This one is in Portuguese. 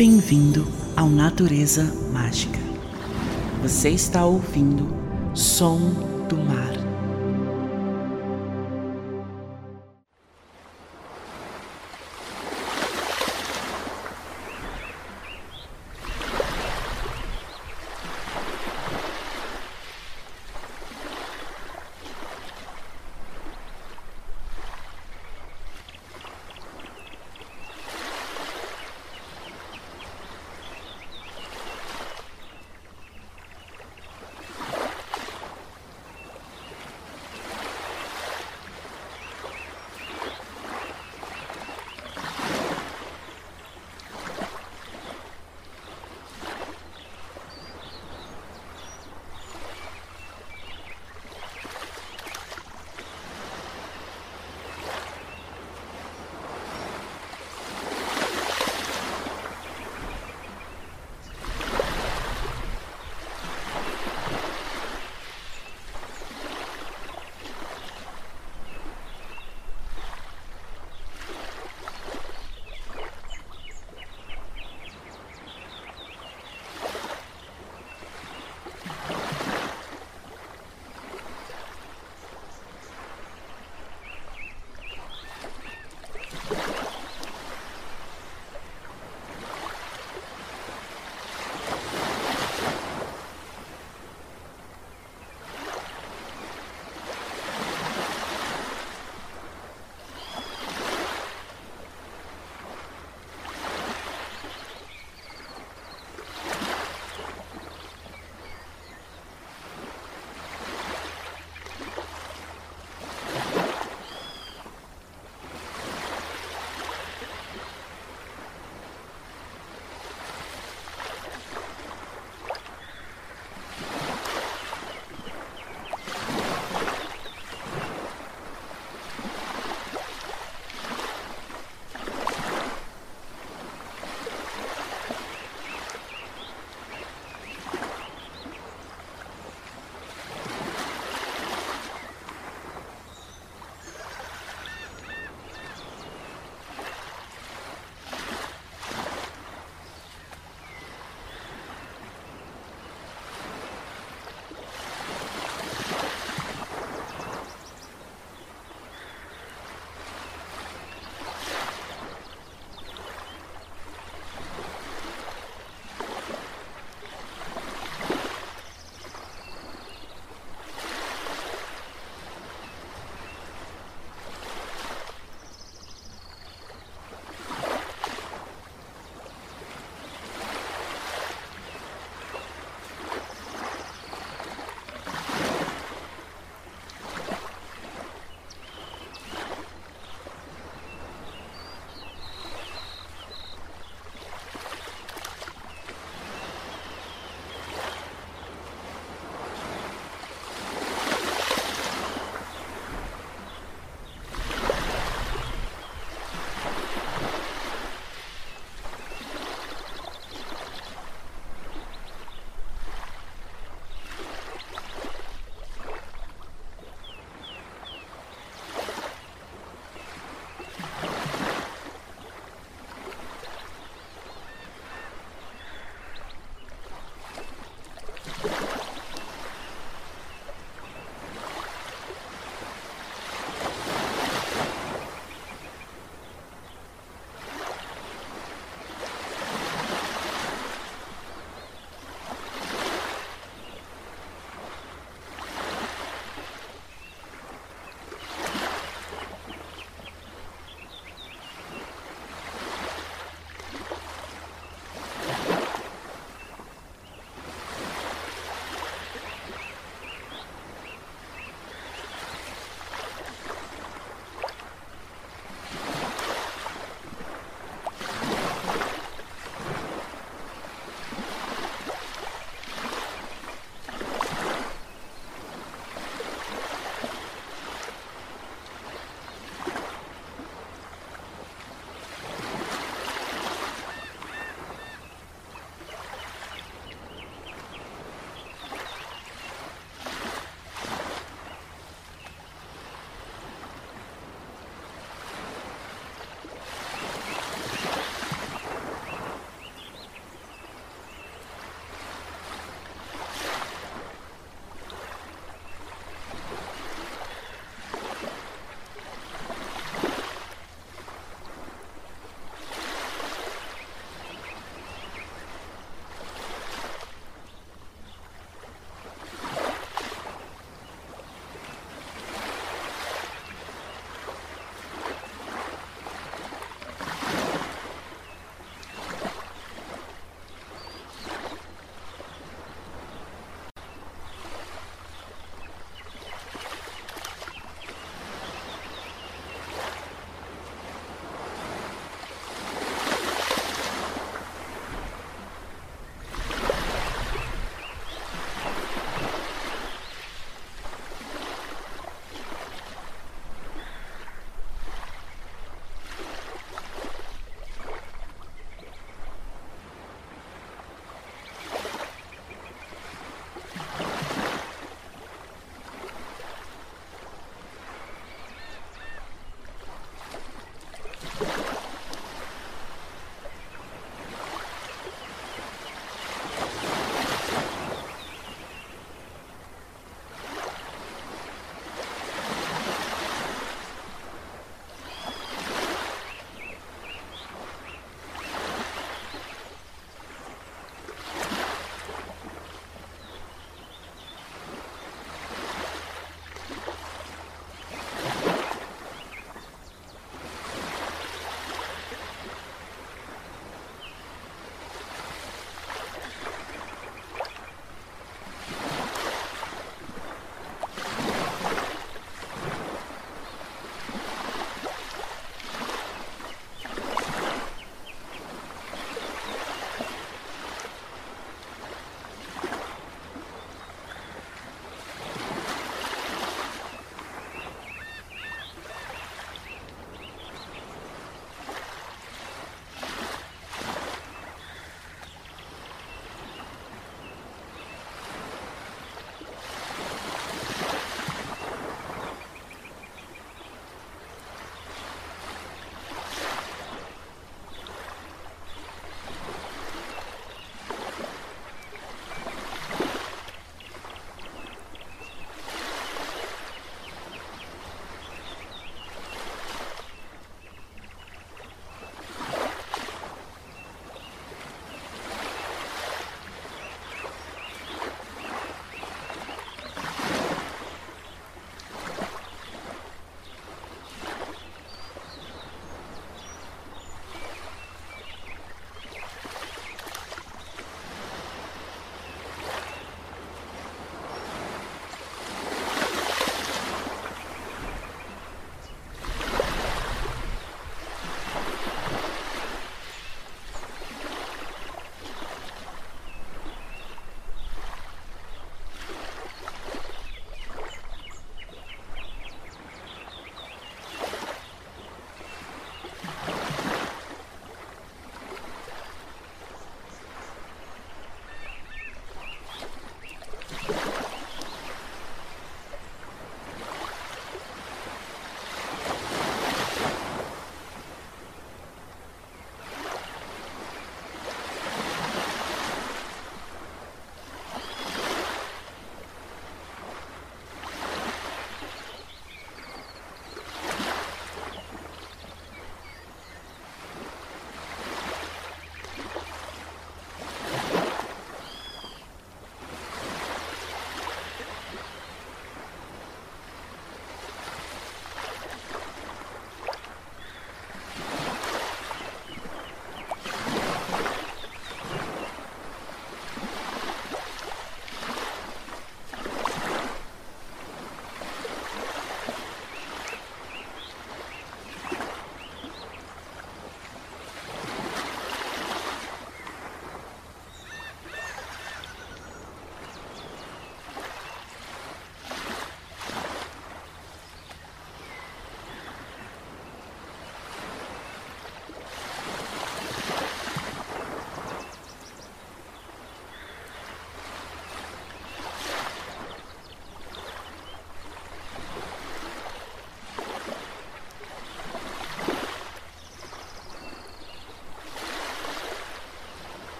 Bem-vindo ao Natureza Mágica. Você está ouvindo Som do Mar.